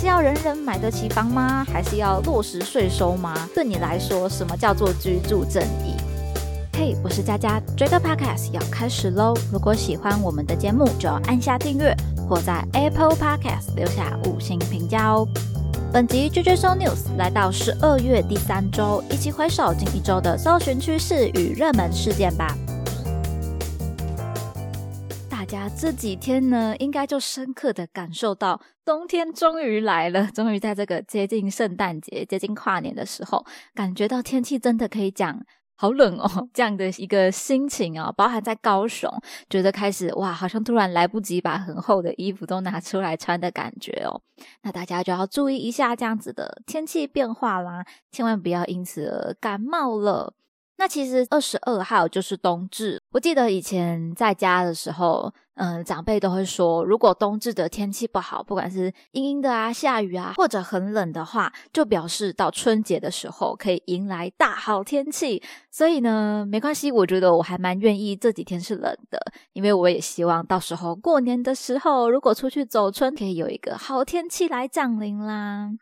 是要人人买得起房吗？还是要落实税收吗？对你来说，什么叫做居住正义？嘿，我是佳佳，这个 podcast 要开始喽！如果喜欢我们的节目，就要按下订阅，或在 Apple Podcast 留下五星评价哦。本集 j j s o News 来到十二月第三周，一起回首近一周的搜寻趋势与热门事件吧。家这几天呢，应该就深刻的感受到冬天终于来了，终于在这个接近圣诞节、接近跨年的时候，感觉到天气真的可以讲好冷哦，这样的一个心情啊，包含在高雄，觉得开始哇，好像突然来不及把很厚的衣服都拿出来穿的感觉哦。那大家就要注意一下这样子的天气变化啦，千万不要因此而感冒了。那其实二十二号就是冬至。我记得以前在家的时候，嗯，长辈都会说，如果冬至的天气不好，不管是阴阴的啊、下雨啊，或者很冷的话，就表示到春节的时候可以迎来大好天气。所以呢，没关系，我觉得我还蛮愿意这几天是冷的，因为我也希望到时候过年的时候，如果出去走春，可以有一个好天气来降临啦。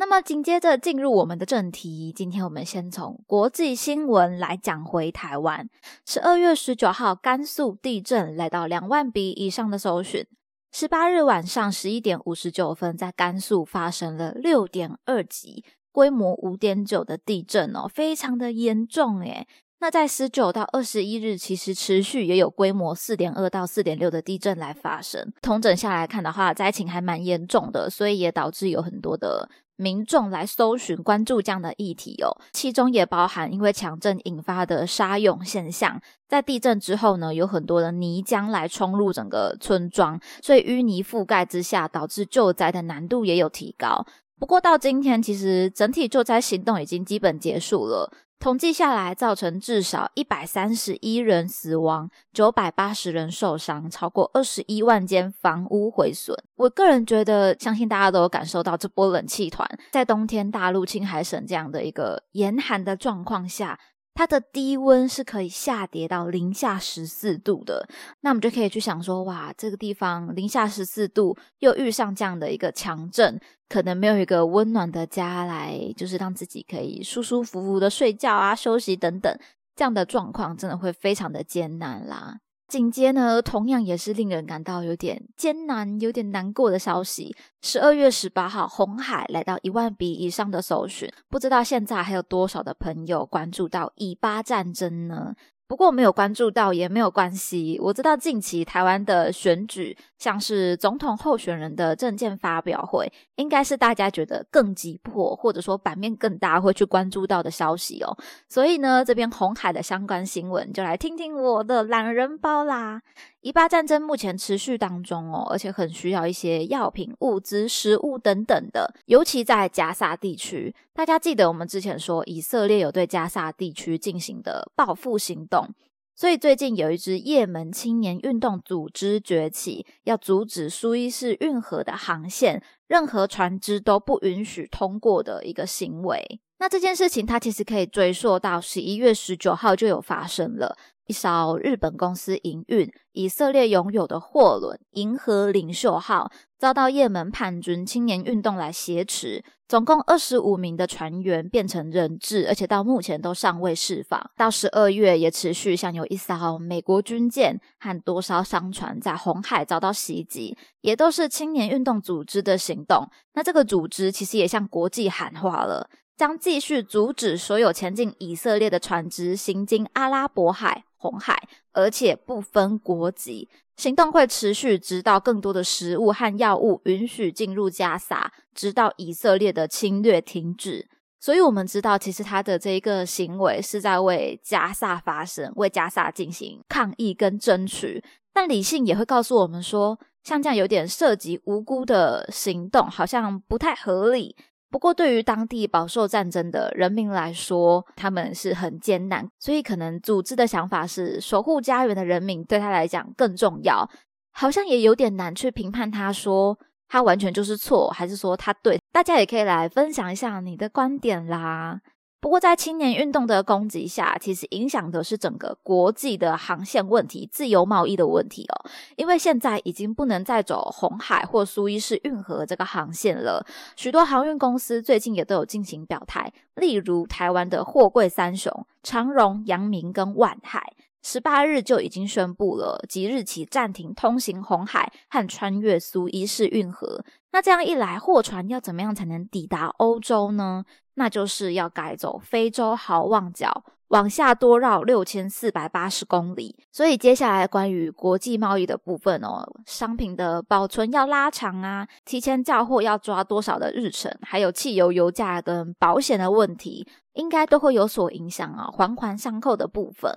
那么紧接着进入我们的正题，今天我们先从国际新闻来讲回台湾。十二月十九号，甘肃地震来到两万笔以上的搜寻。十八日晚上十一点五十九分，在甘肃发生了六点二级、规模五点九的地震哦，非常的严重诶。那在十九到二十一日，其实持续也有规模四点二到四点六的地震来发生。同整下来看的话，灾情还蛮严重的，所以也导致有很多的。民众来搜寻、关注这样的议题哦，其中也包含因为强震引发的沙涌现象。在地震之后呢，有很多的泥浆来冲入整个村庄，所以淤泥覆盖之下，导致救灾的难度也有提高。不过到今天，其实整体救灾行动已经基本结束了。统计下来，造成至少一百三十一人死亡，九百八十人受伤，超过二十一万间房屋毁损。我个人觉得，相信大家都有感受到这波冷气团在冬天大陆青海省这样的一个严寒的状况下。它的低温是可以下跌到零下十四度的，那我们就可以去想说，哇，这个地方零下十四度，又遇上这样的一个强震，可能没有一个温暖的家来，就是让自己可以舒舒服服的睡觉啊、休息等等，这样的状况真的会非常的艰难啦。紧接呢，同样也是令人感到有点艰难、有点难过的消息。十二月十八号，红海来到一万笔以上的搜寻，不知道现在还有多少的朋友关注到以巴战争呢？不过没有关注到也没有关系。我知道近期台湾的选举，像是总统候选人的证件发表会，应该是大家觉得更急迫，或者说版面更大会去关注到的消息哦。所以呢，这边红海的相关新闻，就来听听我的懒人包啦。黎巴战争目前持续当中哦，而且很需要一些药品、物资、食物等等的，尤其在加萨地区。大家记得我们之前说，以色列有对加萨地区进行的报复行动，所以最近有一支也门青年运动组织崛起，要阻止苏伊士运河的航线，任何船只都不允许通过的一个行为。那这件事情，它其实可以追溯到十一月十九号就有发生了。一艘日本公司营运、以色列拥有的货轮“银河领袖号”遭到也门叛军青年运动来挟持，总共二十五名的船员变成人质，而且到目前都尚未释放。到十二月也持续，像有一艘美国军舰和多艘商船在红海遭到袭击，也都是青年运动组织的行动。那这个组织其实也向国际喊话了，将继续阻止所有前进以色列的船只行经阿拉伯海。红海，而且不分国籍，行动会持续，直到更多的食物和药物允许进入加萨，直到以色列的侵略停止。所以，我们知道，其实他的这一个行为是在为加萨发声，为加萨进行抗议跟争取。但理性也会告诉我们说，像这样有点涉及无辜的行动，好像不太合理。不过，对于当地饱受战争的人民来说，他们是很艰难，所以可能组织的想法是守护家园的人民对他来讲更重要。好像也有点难去评判他说他完全就是错，还是说他对？大家也可以来分享一下你的观点啦。不过，在青年运动的攻击下，其实影响的是整个国际的航线问题、自由贸易的问题哦。因为现在已经不能再走红海或苏伊士运河这个航线了，许多航运公司最近也都有进行表态，例如台湾的货柜三雄长荣、阳明跟万海。十八日就已经宣布了，即日起暂停通行红海和穿越苏伊士运河。那这样一来，货船要怎么样才能抵达欧洲呢？那就是要改走非洲好望角，往下多绕六千四百八十公里。所以接下来关于国际贸易的部分哦，商品的保存要拉长啊，提前交货要抓多少的日程，还有汽油油价跟保险的问题。应该都会有所影响啊，环环相扣的部分。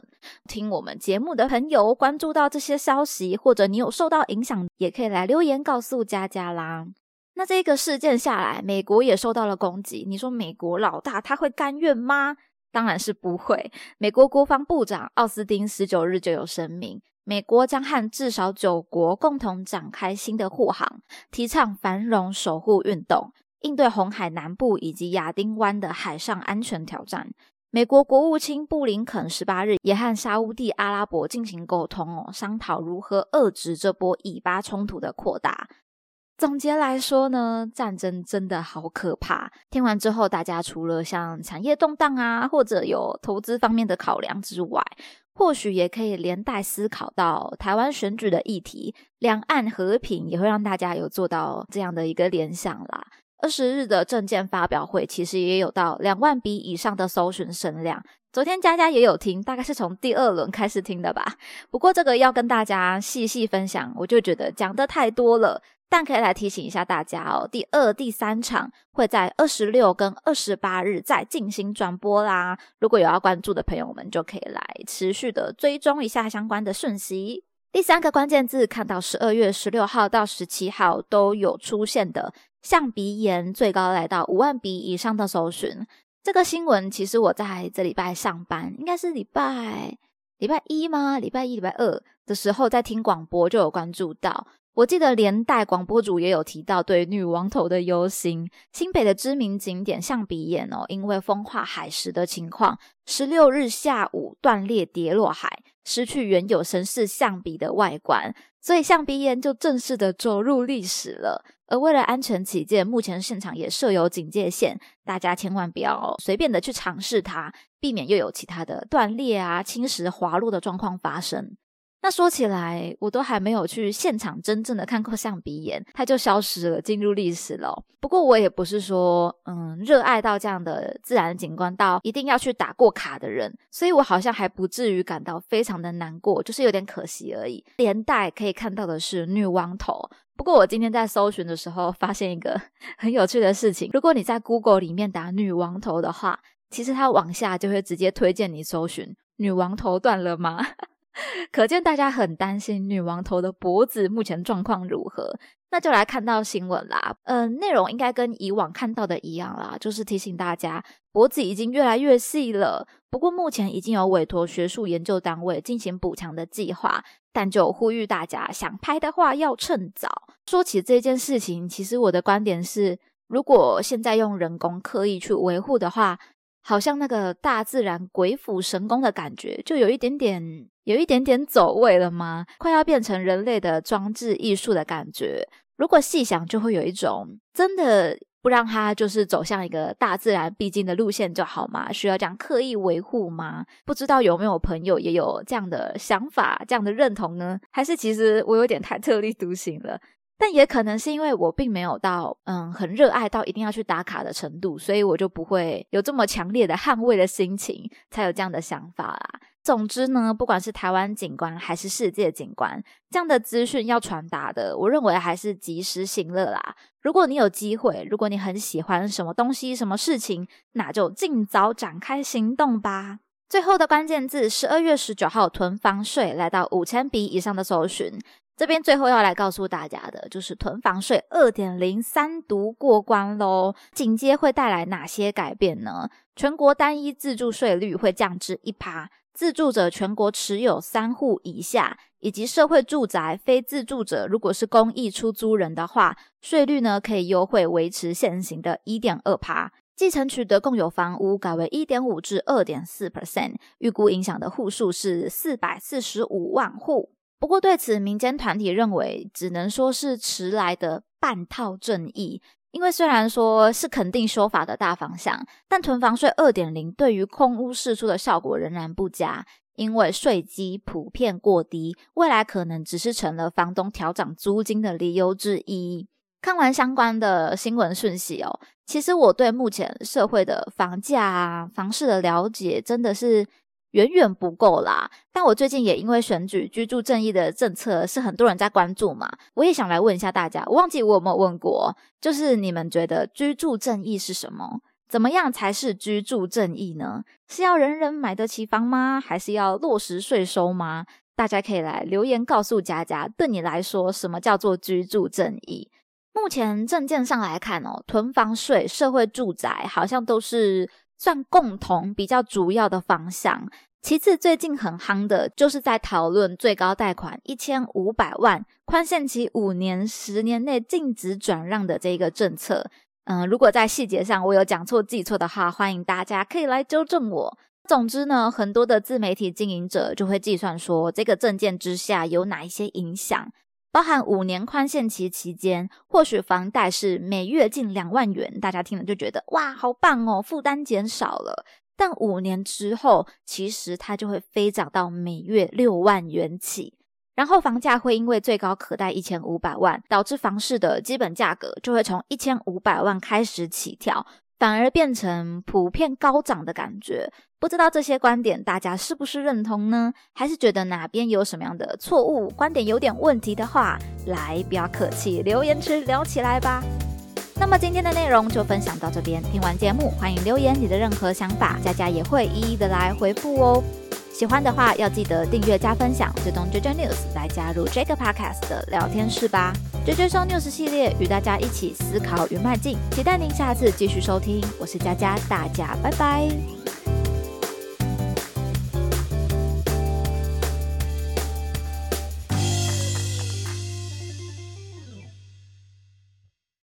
听我们节目的朋友关注到这些消息，或者你有受到影响，也可以来留言告诉佳佳啦。那这个事件下来，美国也受到了攻击。你说美国老大他会甘愿吗？当然是不会。美国国防部长奥斯汀十九日就有声明，美国将和至少九国共同展开新的护航，提倡繁荣守护运动。应对红海南部以及亚丁湾的海上安全挑战，美国国务卿布林肯十八日也和沙地阿拉伯进行沟通哦，商讨如何遏制这波以巴冲突的扩大。总结来说呢，战争真的好可怕。听完之后，大家除了像产业动荡啊，或者有投资方面的考量之外，或许也可以连带思考到台湾选举的议题，两岸和平也会让大家有做到这样的一个联想啦。二十日的证件发表会，其实也有到两万笔以上的搜寻声量。昨天佳佳也有听，大概是从第二轮开始听的吧。不过这个要跟大家细细分享，我就觉得讲的太多了。但可以来提醒一下大家哦，第二、第三场会在二十六跟二十八日再进行转播啦。如果有要关注的朋友们，就可以来持续的追踪一下相关的讯息。第三个关键字，看到十二月十六号到十七号都有出现的。象鼻炎最高来到五万笔以上的搜寻，这个新闻其实我在这礼拜上班，应该是礼拜礼拜一吗？礼拜一、礼拜二的时候在听广播就有关注到。我记得连带广播主也有提到对女王头的忧心。新北的知名景点象鼻岩哦，因为风化海蚀的情况，十六日下午断裂跌落海，失去原有神似象鼻的外观，所以象鼻岩就正式的走入历史了。而为了安全起见，目前现场也设有警戒线，大家千万不要随便的去尝试它，避免又有其他的断裂啊、侵蚀、滑落的状况发生。那说起来，我都还没有去现场真正的看过象鼻岩，它就消失了，进入历史了。不过我也不是说，嗯，热爱到这样的自然景观到一定要去打过卡的人，所以我好像还不至于感到非常的难过，就是有点可惜而已。连带可以看到的是女王头。不过我今天在搜寻的时候，发现一个 很有趣的事情，如果你在 Google 里面打女王头的话，其实它往下就会直接推荐你搜寻女王头断了吗？可见大家很担心女王头的脖子目前状况如何，那就来看到新闻啦。嗯，内容应该跟以往看到的一样啦，就是提醒大家脖子已经越来越细了。不过目前已经有委托学术研究单位进行补强的计划，但就呼吁大家想拍的话要趁早。说起这件事情，其实我的观点是，如果现在用人工刻意去维护的话，好像那个大自然鬼斧神工的感觉，就有一点点。有一点点走位了吗？快要变成人类的装置艺术的感觉。如果细想，就会有一种真的不让它就是走向一个大自然必经的路线就好吗？需要这样刻意维护吗？不知道有没有朋友也有这样的想法、这样的认同呢？还是其实我有点太特立独行了？但也可能是因为我并没有到嗯很热爱到一定要去打卡的程度，所以我就不会有这么强烈的捍卫的心情，才有这样的想法啦。总之呢，不管是台湾景观还是世界景观，这样的资讯要传达的，我认为还是及时行乐啦。如果你有机会，如果你很喜欢什么东西、什么事情，那就尽早展开行动吧。最后的关键字：十二月十九号囤房税来到五千笔以上的搜寻。这边最后要来告诉大家的，就是囤房税二点零三读过关喽。紧接会带来哪些改变呢？全国单一自住税率会降至一趴。自住者全国持有三户以下，以及社会住宅非自住者，如果是公益出租人的话，税率呢可以优惠维持现行的一点二趴。继承取得共有房屋改为一点五至二点四 percent，预估影响的户数是四百四十五万户。不过对此，民间团体认为，只能说是迟来的半套正义。因为虽然说是肯定修法的大方向，但囤房税二点零对于空屋释出的效果仍然不佳，因为税基普遍过低，未来可能只是成了房东调涨租金的理由之一。看完相关的新闻讯息哦，其实我对目前社会的房价啊、房市的了解真的是。远远不够啦，但我最近也因为选举居住正义的政策是很多人在关注嘛，我也想来问一下大家，我忘记我有没有问过，就是你们觉得居住正义是什么？怎么样才是居住正义呢？是要人人买得起房吗？还是要落实税收吗？大家可以来留言告诉佳佳，对你来说什么叫做居住正义？目前证件上来看哦，囤房税、社会住宅好像都是。算共同比较主要的方向。其次，最近很夯的就是在讨论最高贷款一千五百万，宽限期五年，十年内禁止转让的这个政策。嗯，如果在细节上我有讲错记错的话，欢迎大家可以来纠正我。总之呢，很多的自媒体经营者就会计算说，这个证件之下有哪一些影响。包含五年宽限期期间，或许房贷是每月近两万元，大家听了就觉得哇，好棒哦，负担减少了。但五年之后，其实它就会飞涨到每月六万元起，然后房价会因为最高可贷一千五百万，导致房市的基本价格就会从一千五百万开始起跳。反而变成普遍高涨的感觉，不知道这些观点大家是不是认同呢？还是觉得哪边有什么样的错误观点有点问题的话，来不要客气，留言区聊起来吧。那么今天的内容就分享到这边，听完节目欢迎留言你的任何想法，佳佳也会一一的来回复哦。喜欢的话，要记得订阅加分享，追踪 JJ News 来加入这个 Podcast 的聊天室吧。JJ 说 News 系列与大家一起思考与迈进，期待您下次继续收听。我是佳佳，大家拜拜。